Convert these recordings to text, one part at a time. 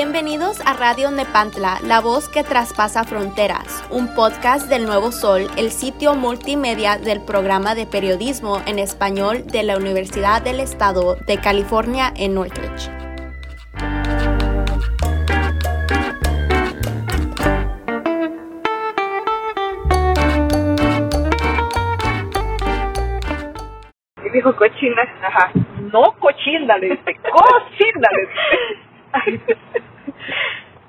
Bienvenidos a Radio Nepantla, la voz que traspasa fronteras, un podcast del Nuevo Sol, el sitio multimedia del programa de periodismo en español de la Universidad del Estado de California en Northridge. Y dijo cochina, ajá, no cochina, le dice, cochina, le dice.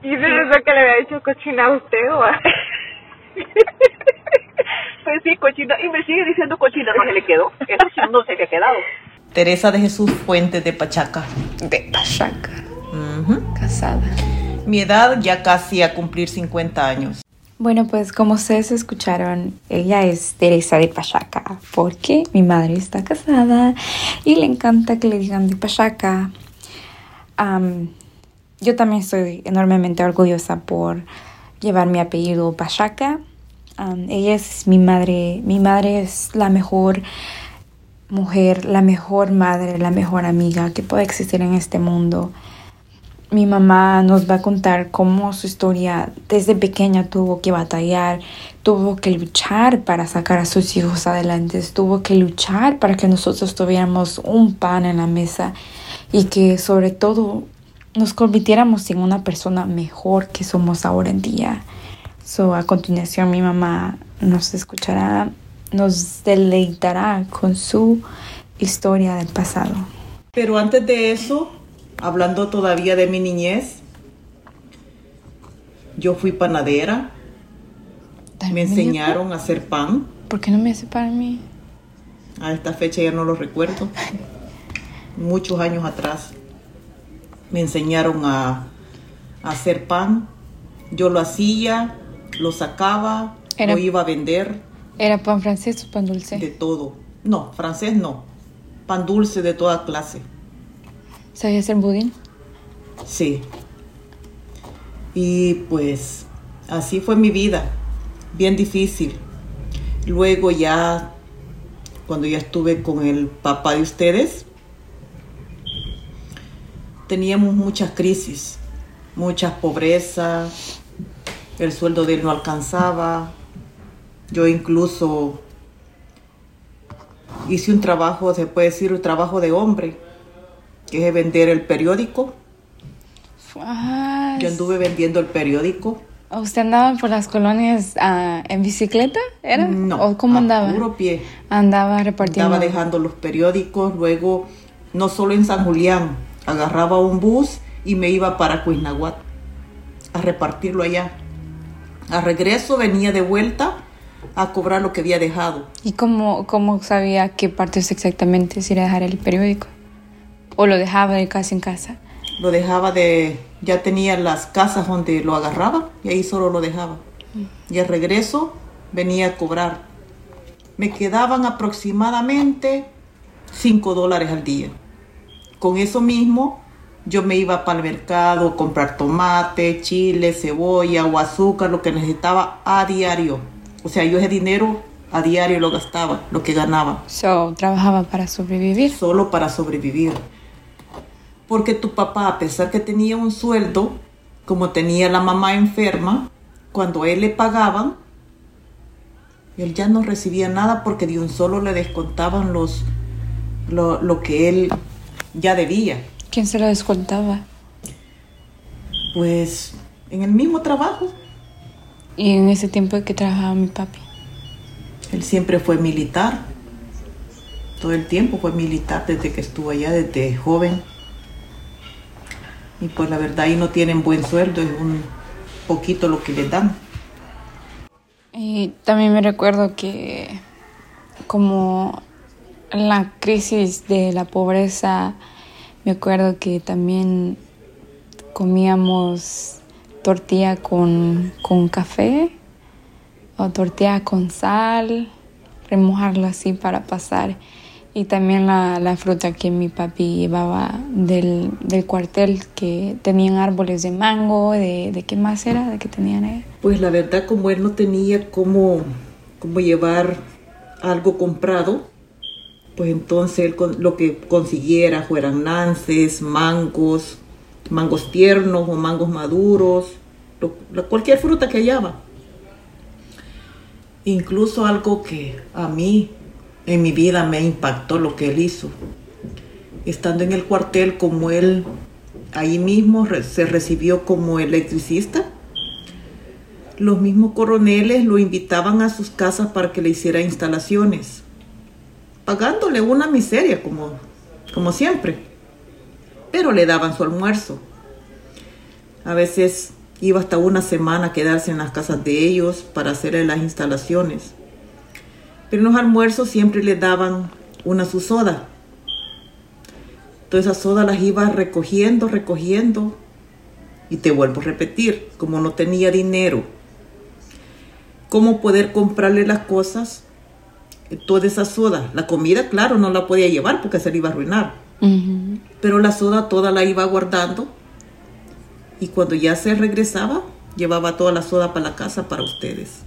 ¿Y se pensó que le había dicho cochina a usted o a... Pues sí, cochina, y me sigue diciendo cochina, no se le quedó, eso sí no se le ha quedado. Teresa de Jesús Fuentes de Pachaca. De Pachaca, casada. Mi edad ya casi a cumplir 50 años. Bueno, pues como ustedes escucharon, ella es Teresa de Pachaca, porque mi madre está casada y le encanta que le digan de Pachaca. Am, yo también estoy enormemente orgullosa por llevar mi apellido Pachaca. Ella es mi madre, mi madre es la mejor mujer, la mejor madre, la mejor amiga que puede existir en este mundo. Mi mamá nos va a contar cómo su historia desde pequeña tuvo que batallar, tuvo que luchar para sacar a sus hijos adelante, tuvo que luchar para que nosotros tuviéramos un pan en la mesa y que sobre todo nos convirtiéramos en una persona mejor que somos ahora en día. So, a continuación mi mamá nos escuchará, nos deleitará con su historia del pasado. Pero antes de eso, hablando todavía de mi niñez, yo fui panadera, me enseñaron a hacer pan. ¿Por qué no me hace para mí? A esta fecha ya no lo recuerdo. Muchos años atrás me enseñaron a, a hacer pan. Yo lo hacía, lo sacaba, Era- lo iba a vender, ¿Era pan francés o pan dulce? de todo. No, francés no. Pan dulce de toda clase. ¿Sabía hacer budín? Sí. Y pues así fue mi vida, bien difícil. Luego ya, cuando ya estuve con el papá de ustedes, teníamos muchas crisis, muchas pobrezas, el sueldo de él no alcanzaba. Yo incluso hice un trabajo, se puede decir, un trabajo de hombre, que es vender el periódico. Yo anduve vendiendo el periódico. ¿Usted andaba por las colonias ah, en bicicleta? ¿Era? No. ¿O cómo a andaba? puro pie. Andaba repartiendo. Estaba dejando los periódicos. Luego, no solo en San Julián, agarraba un bus y me iba para Cuisnahuat a repartirlo allá. A regreso venía de vuelta a cobrar lo que había dejado. ¿Y cómo, cómo sabía qué partes exactamente se iba a dejar el periódico? ¿O lo dejaba de casa en casa? Lo dejaba de... Ya tenía las casas donde lo agarraba y ahí solo lo dejaba. Y al regreso venía a cobrar. Me quedaban aproximadamente 5 dólares al día. Con eso mismo yo me iba para el mercado a comprar tomate, chile, cebolla o azúcar, lo que necesitaba a diario. O sea, yo ese dinero a diario lo gastaba, lo que ganaba So, trabajaba para sobrevivir. solo para sobrevivir. Porque tu papá, a pesar que tenía un sueldo, como tenía la mamá enferma, cuando él le pagaban, él ya no recibía nada porque de un solo le descontaban los, lo, lo que él ya debía. ¿Quién se lo descontaba? Pues en el mismo trabajo, Y en ese tiempo que trabajaba mi papi. él siempre fue militar. Todo el tiempo fue militar desde que estuvo allá, desde joven. Y pues la verdad ahí no tienen buen sueldo, es un poquito lo que les dan. Y también me recuerdo que como la crisis de la pobreza, me acuerdo que también comíamos tortilla con, con café o tortilla con sal, remojarlo así para pasar. Y también la, la fruta que mi papi llevaba del, del cuartel, que tenían árboles de mango, de, de qué más era, de qué tenían ahí. Pues la verdad como él no tenía cómo, cómo llevar algo comprado, pues entonces él con- lo que consiguiera fueran nances, mangos, mangos tiernos o mangos maduros, cualquier fruta que hallaba. Incluso algo que a mí en mi vida me impactó lo que él hizo. Estando en el cuartel como él ahí mismo se recibió como electricista, los mismos coroneles lo invitaban a sus casas para que le hiciera instalaciones, pagándole una miseria como, como siempre, pero le daban su almuerzo. A veces iba hasta una semana a quedarse en las casas de ellos para hacerle las instalaciones. Pero en los almuerzos siempre le daban una su soda. Todas esas sodas las iba recogiendo, recogiendo. Y te vuelvo a repetir, como no tenía dinero, cómo poder comprarle las cosas, toda esa soda. La comida, claro, no la podía llevar porque se le iba a arruinar. Pero la soda toda la iba guardando. Y cuando ya se regresaba, llevaba toda la soda para la casa para ustedes.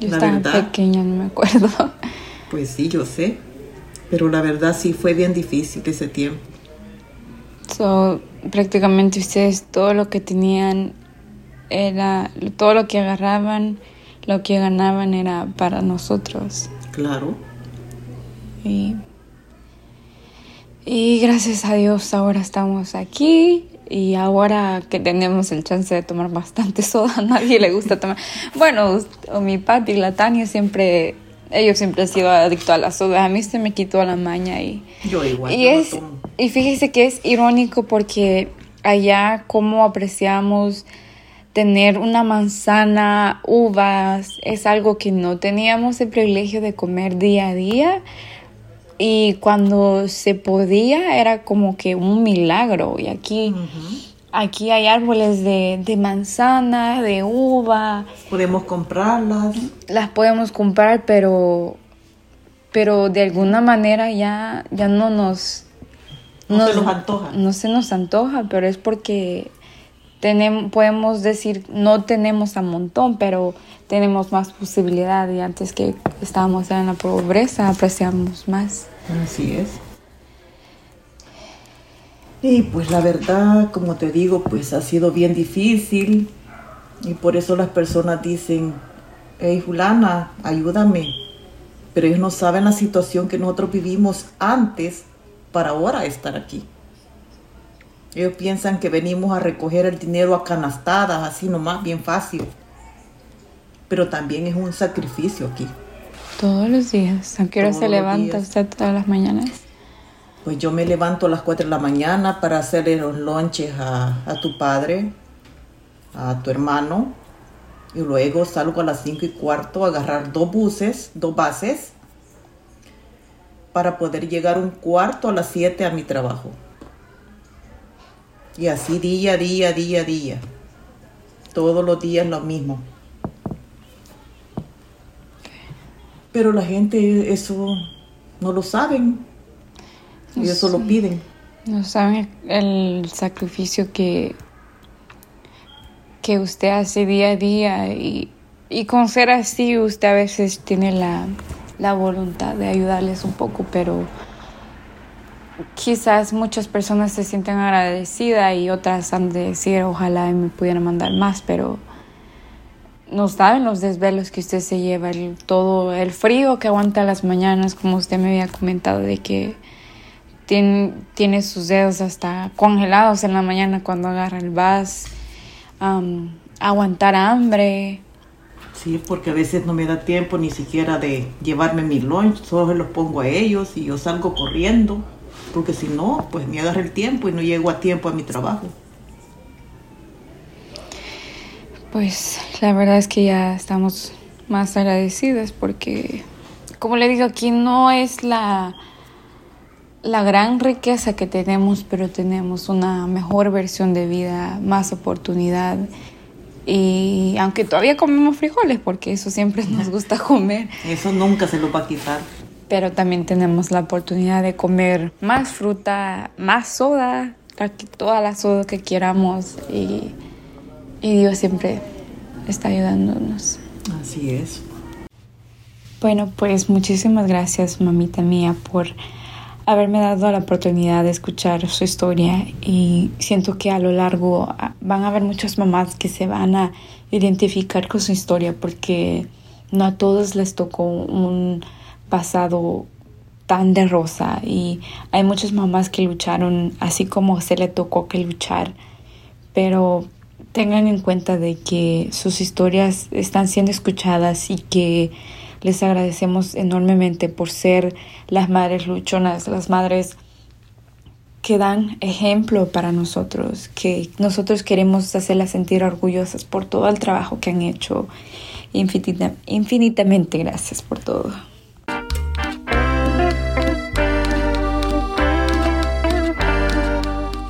Yo estaba pequeña, no me acuerdo. Pues sí, yo sé. Pero la verdad sí fue bien difícil ese tiempo. So, prácticamente ustedes todo lo que tenían era, todo lo que agarraban, lo que ganaban era para nosotros. Claro. Y, y gracias a Dios ahora estamos aquí y ahora que tenemos el chance de tomar bastante soda, a nadie le gusta tomar. Bueno, mi papi y la Tania siempre, ellos siempre han sido adictos a la soda. A mí se me quitó la maña y... Yo igual. Y, es, y fíjese que es irónico porque allá como apreciamos tener una manzana, uvas, es algo que no teníamos el privilegio de comer día a día y cuando se podía era como que un milagro. Y aquí, aquí hay árboles de, de, manzana, de uva. Podemos comprarlas. Las podemos comprar, pero, pero de alguna manera ya, ya no nos... No se nos antoja. No se nos antoja, pero es porque tenemos, podemos decir no tenemos a montón, pero tenemos más posibilidad y antes que estábamos en la pobreza apreciamos más. Así es. Y pues la verdad, como te digo, pues ha sido bien difícil y por eso las personas dicen, hey Julana, ayúdame. Pero ellos no saben la situación que nosotros vivimos antes para ahora estar aquí. Ellos piensan que venimos a recoger el dinero a canastadas, así nomás, bien fácil pero también es un sacrificio aquí. Todos los días. ¿A qué hora se levanta usted todas las mañanas? Pues yo me levanto a las 4 de la mañana para hacerle los lonches a, a tu padre, a tu hermano, y luego salgo a las 5 y cuarto a agarrar dos buses, dos bases, para poder llegar un cuarto a las 7 a mi trabajo. Y así día, día, día, día. Todos los días lo mismo. Pero la gente eso no lo saben. Y eso lo piden. No saben el sacrificio que, que usted hace día a día y, y con ser así usted a veces tiene la, la voluntad de ayudarles un poco, pero quizás muchas personas se sienten agradecidas y otras han de decir ojalá me pudieran mandar más, pero no saben los desvelos que usted se lleva, el, todo el frío que aguanta las mañanas, como usted me había comentado, de que tiene, tiene sus dedos hasta congelados en la mañana cuando agarra el vas, aguantar hambre. Sí, porque a veces no me da tiempo ni siquiera de llevarme mi lunch, solo los pongo a ellos y yo salgo corriendo, porque si no, pues me agarra el tiempo y no llego a tiempo a mi trabajo. Pues la verdad es que ya estamos más agradecidas porque, como le digo, aquí no es la, la gran riqueza que tenemos, pero tenemos una mejor versión de vida, más oportunidad. Y aunque todavía comemos frijoles, porque eso siempre nos gusta comer. Eso nunca se lo va a quitar. Pero también tenemos la oportunidad de comer más fruta, más soda, toda la soda que queramos. Y y Dios siempre está ayudándonos. Así es. Bueno, pues muchísimas gracias, mamita mía, por haberme dado la oportunidad de escuchar su historia y siento que a lo largo ah, van a haber muchas mamás que se van a identificar con su historia porque no a todos les tocó un pasado tan de rosa y hay muchas mamás que lucharon así como se le tocó que luchar pero tengan en cuenta de que sus historias están siendo escuchadas y que les agradecemos enormemente por ser las madres luchonas, las madres que dan ejemplo para nosotros, que nosotros queremos hacerlas sentir orgullosas por todo el trabajo que han hecho. infinitamente gracias por todo.